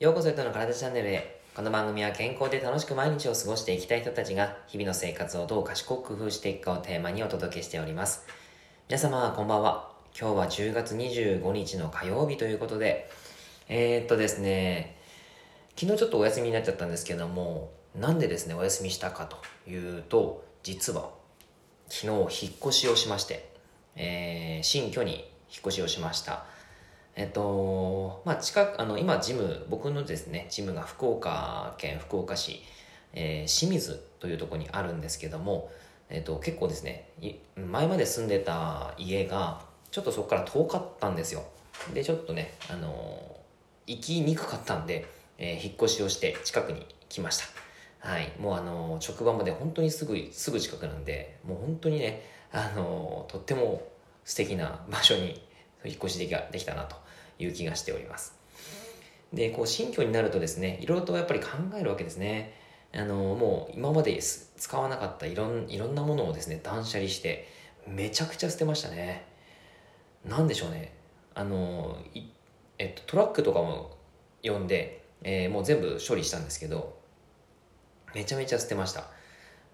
ようこそとの体チャンネルへ。この番組は健康で楽しく毎日を過ごしていきたい人たちが日々の生活をどう賢く工夫していくかをテーマにお届けしております。皆様、こんばんは。今日は10月25日の火曜日ということで、えー、っとですね、昨日ちょっとお休みになっちゃったんですけども、なんでですね、お休みしたかというと、実は昨日引っ越しをしまして、えー、新居に引っ越しをしました。えっと、まあ、近く、あの、今、ジム、僕のですね、ジムが福岡県福岡市、えー、清水というところにあるんですけども、えっと、結構ですね、前まで住んでた家が、ちょっとそこから遠かったんですよ。で、ちょっとね、あの行きにくかったんで、えー、引っ越しをして近くに来ました。はい。もうあの職場まで本当にすぐ、すぐ近くなんで、もう本当にね、あのとっても素敵な場所に引っ越しできできたなという気がしております。で、こう、新居になるとですね、いろいろとやっぱり考えるわけですね。あの、もう今まで使わなかったいろんいろんなものをですね、断捨離して、めちゃくちゃ捨てましたね。なんでしょうね。あの、えっと、トラックとかも呼んで、えー、もう全部処理したんですけど、めちゃめちゃ捨てました。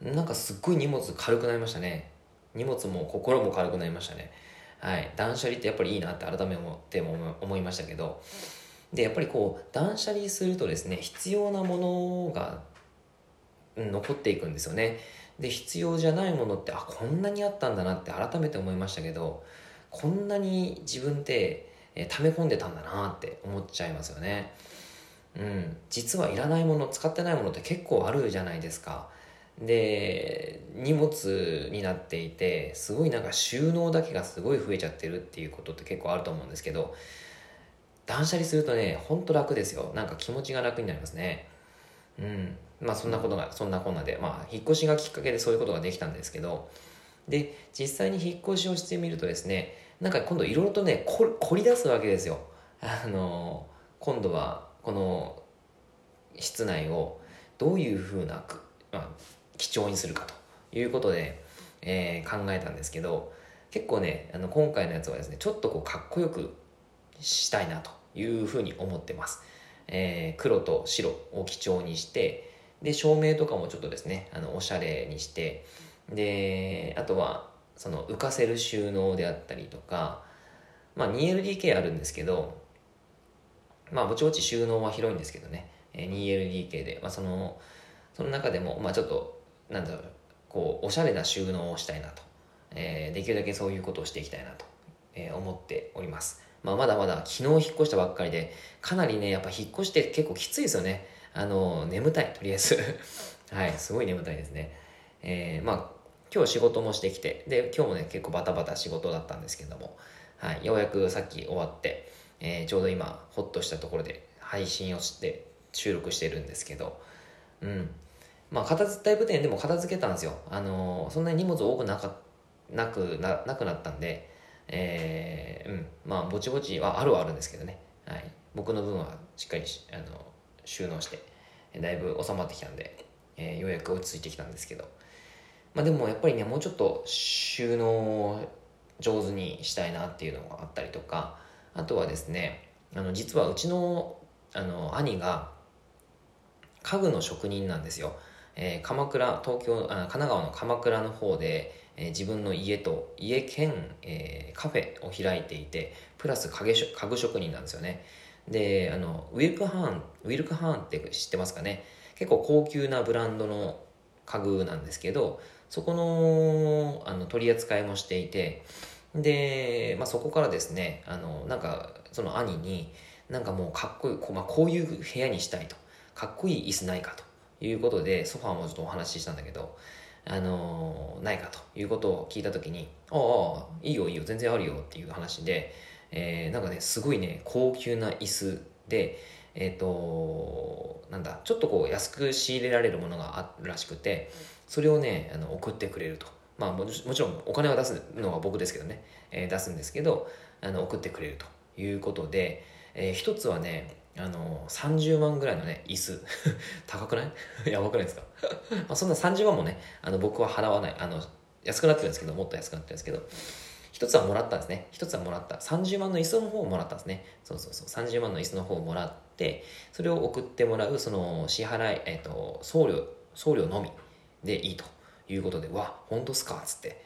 なんかすっごい荷物軽くなりましたね。荷物も心も軽くなりましたね。はい、断捨離ってやっぱりいいなって改めても思いましたけど。でやっぱりこう断捨離するとですね必要なものが残っていくんですよね。で必要じゃないものってあこんなにあったんだなって改めて思いましたけどこんなに自分ってえ溜め込んでたんだなって思っちゃいますよね。うん。実はいらないもの使ってないものって結構あるじゃないですか。で荷物になっていてすごいなんか収納だけがすごい増えちゃってるっていうことって結構あると思うんですけど断捨離するとねほんと楽ですよ。なんか気持ちが楽になりますね。うん。まあそんなことがそんなこんなで。まあ引っ越しがきっかけでそういうことができたんですけど。で実際に引っ越しをしてみるとですねなんか今度いろいろとね凝り出すわけですよ。あの今度はこの室内をどういうふうな、まあ、貴重にするかということで、えー、考えたんですけど結構ねあの今回のやつはですねちょっとこうかっこよくしたいなというふうに思ってます、えー、黒と白を基調にしてで照明とかもちょっとですねあのおしゃれにしてであとはその浮かせる収納であったりとかまあ 2LDK あるんですけどまあぼちぼち収納は広いんですけどね。2LDK で、まあ、そのその中でもまあちょっとなんだろうこうおしゃれな収納をしたいなと、えー、できるだけそういうことをしていきたいなと、えー、思っております、まあ、まだまだ昨日引っ越したばっかりでかなりねやっぱ引っ越して結構きついですよね。あの眠たいとりあえず。はいすごい眠たいですね。えー、まあ今日仕事もしてきてで今日もね結構バタバタ仕事だったんですけども、はい、ようやくさっき終わって、えー、ちょうど今ホッとしたところで配信をして収録してるんですけど。うん。まあ、片付だいぶね、でも片付けたんですよ。あのー、そんなに荷物多くなかなくななくなったんで、えー、うん、まあ、ぼちぼちはあるはあるんですけどね。はい。僕の分はしっかりあの収納して、だいぶ収まってきたんで、えー、ようやく落ち着いてきたんですけど。まあでもやっぱりね、もうちょっと収納上手にしたいなっていうのがあったりとか、あとはですね、あの、実はうちの、あの、兄が、家具の職人なんですよ。えー、鎌倉東京あ神奈川の鎌倉の方で、えー、自分の家と家兼、えー、カフェを開いていてプラス家具職人なんですよね。であのウィルクハーンウィルクハーンって知ってますかね？結構高級なブランドの家具なんですけどそこのあの取り扱いもしていてで、まあ、そこからですねあのなんかその兄になんかもうかっこいいこ,、まあ、こういう部屋にしたいと。かっこいい椅子ないかと。いうことで、ソファーもちょっとお話ししたんだけど、あのー、ないかということを聞いたときに、ああ、いいよいいよ、全然あるよっていう話で、えー、なんかね、すごいね、高級な椅子で、えっ、ー、となんだ、ちょっとこう安く仕入れられるものがあるらしくて、それをね、あの送ってくれると。まあもちろんお金を出すのは僕ですけどね、えー、出すんですけど、あの送ってくれるということで、えー、一つはね、あの30万ぐらいのね椅子 高くない？やばくないですか？まあそんな30万もねあの僕は払わないあの安くなってるんですけどもっと安くなってるんですけど一つはもらったんですね。一つはもらった。30万の椅子の方をもらったんですね。そうそうそう。30万の椅子の方をもらって、それを送ってもらう、その支払い、えっ、ー、と、送料、送料のみでいいということで、わ、本当っすかっつって、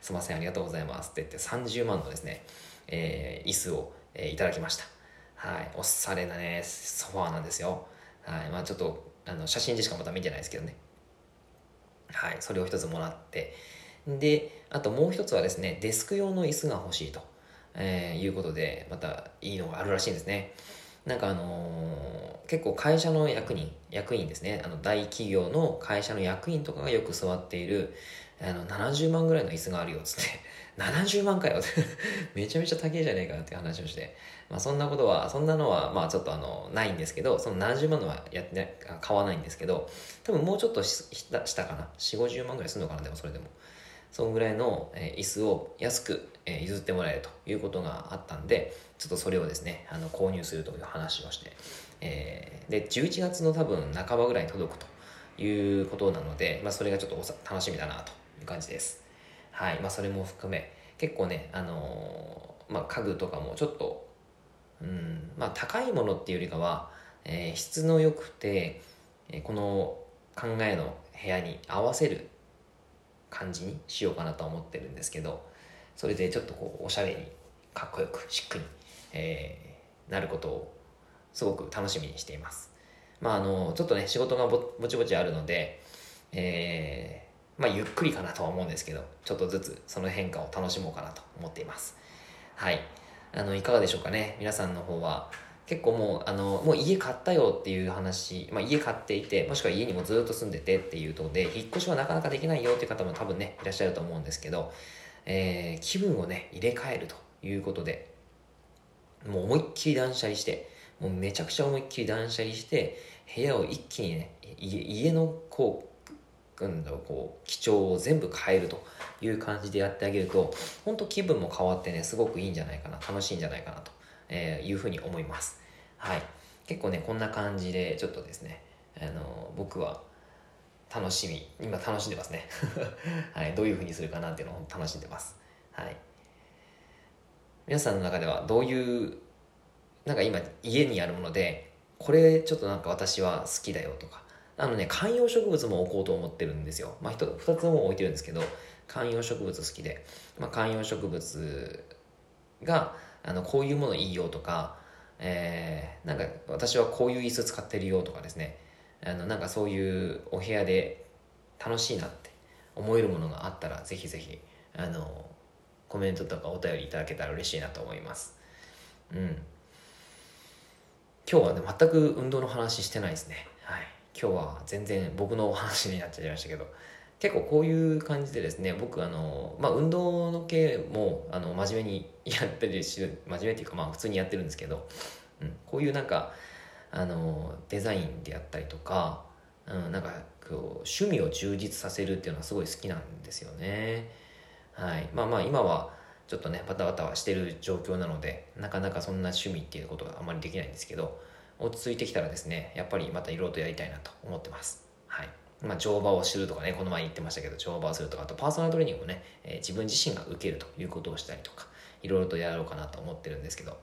すいません、ありがとうございますって言って30万のですね、えー、椅子を、えー、いただきました。はい。おしゃれなね、ソファーなんですよ。はい。まあちょっと、あの、写真でしかまた見てないですけどね。はい。それを一つもらって、で、あともう一つはですね、デスク用の椅子が欲しいと、えー、いうことで、またいいのがあるらしいんですね。なんかあのー、結構会社の役人、役員ですね、あの大企業の会社の役員とかがよく座っている、あの、70万ぐらいの椅子があるよ、つって。70万かよって めちゃめちゃ高いじゃねえかって話をして。まあそんなことは、そんなのは、まあちょっとあの、ないんですけど、その70万のはやって、買わないんですけど、多分もうちょっと下下かな。4、50万ぐらいするのかな、でもそれでも。そんぐらいの、え椅子を安く、え譲ってもらえるということがあったんで、ちょっとそれをですね、あの購入するという話をして、えー、で、11月の多分半ばぐらいに届くということなので、まあそれがちょっと楽しみだなと感じです。はい。まあそれも含め、結構ね、あのー、まあ家具とかもちょっと、うん、まあ高いものっていうよりかは、えー、質の良くて、えこの考えの部屋に合わせる感じにしようかなと思ってるんですけどそれでちょっとこうおしゃれにかっこよくシックに、えー、なることをすごく楽しみにしていますまああのちょっとね仕事がぼぼちぼちあるのでえ、まあゆっくりかなとは思うんですけどちょっとずつその変化を楽しもうかなと思っています。はい。あのいかがでしょうかね？皆さんの方は。結構もう、あの、もう家買ったよっていう話、まあ家買っていて、もしくは家にもずっと住んでてっていうとで、引っ越しはなかなかできないよっていう方も多分ね、いらっしゃると思うんですけど、えー、気分をね、入れ替えるということで、もう思いっきり断捨離して、もうめちゃくちゃ思いっきり断捨離して、部屋を一気にね、家のこう、んだろう、こう、基調を全部変えるという感じでやってあげると、本当気分も変わってね、すごくいいんじゃないかな、楽しいんじゃないかなとえ、いうふうに思います。はい。結構ね、こんな感じで、ちょっとですね、あの、僕は楽しみ、今楽しんでますね。はい。どういうふうにするかなっていうのを楽しんでます。はい。皆さんの中ではどういう、なんか今家にあるもので、これちょっとなんか私は好きだよとか、あのね、観葉植物も置こうと思ってるんですよ。まあ、二つも置いてるんですけど、観葉植物好きで、まあ、観葉植物が、あのこういうものいいよとか、えー、なんか私はこういう椅子使ってるよとかですね。あのなんかそういうお部屋で楽しいなって思えるものがあったらぜひぜひあのコメントとかお便りいただけたら嬉しいなと思います。うん。今日はね全く運動の話してないですね。今日は全然僕のお話になっちゃいましたけど結構こういう感じでですね僕あの、まあ、運動の系もあの真面目にやったりし真面目っていうかまあ普通にやってるんですけど、うん、こういうなんかあのデザインであったりとか、うん、なんかこう趣味を充実させるっていうのはすごい好きなんですよね。はい。まあまあ今はちょっとねバタバタはしてる状況なのでなかなかそんな趣味っていうことがあまりできないんですけど落ち着いてきたらですねやっぱりまたいろいろとやりたいなと思ってますはいまあ、乗馬をするとかね、この前言ってましたけど、乗馬をするとか、あとパーソナルトレーニングもね、えー、自分自身が受けるということをしたりとか、いろいろとやろうかなと思ってるんですけど、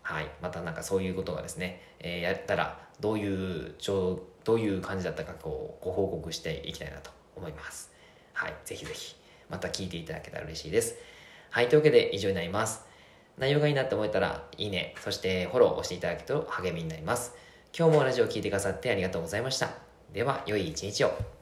はい。またなんかそういうことがですね、えー、やったら、どういう、どういう感じだったか、こう、ご報告していきたいなと思います。はい。ぜひぜひ、また聞いていただけたら嬉しいです。はい。というわけで以上になります。内容がいいなって思えたら、いいね、そしてフォローを押していただけると励みになります。今日もラジオを聴いてくださってありがとうございました。では、良い一日を。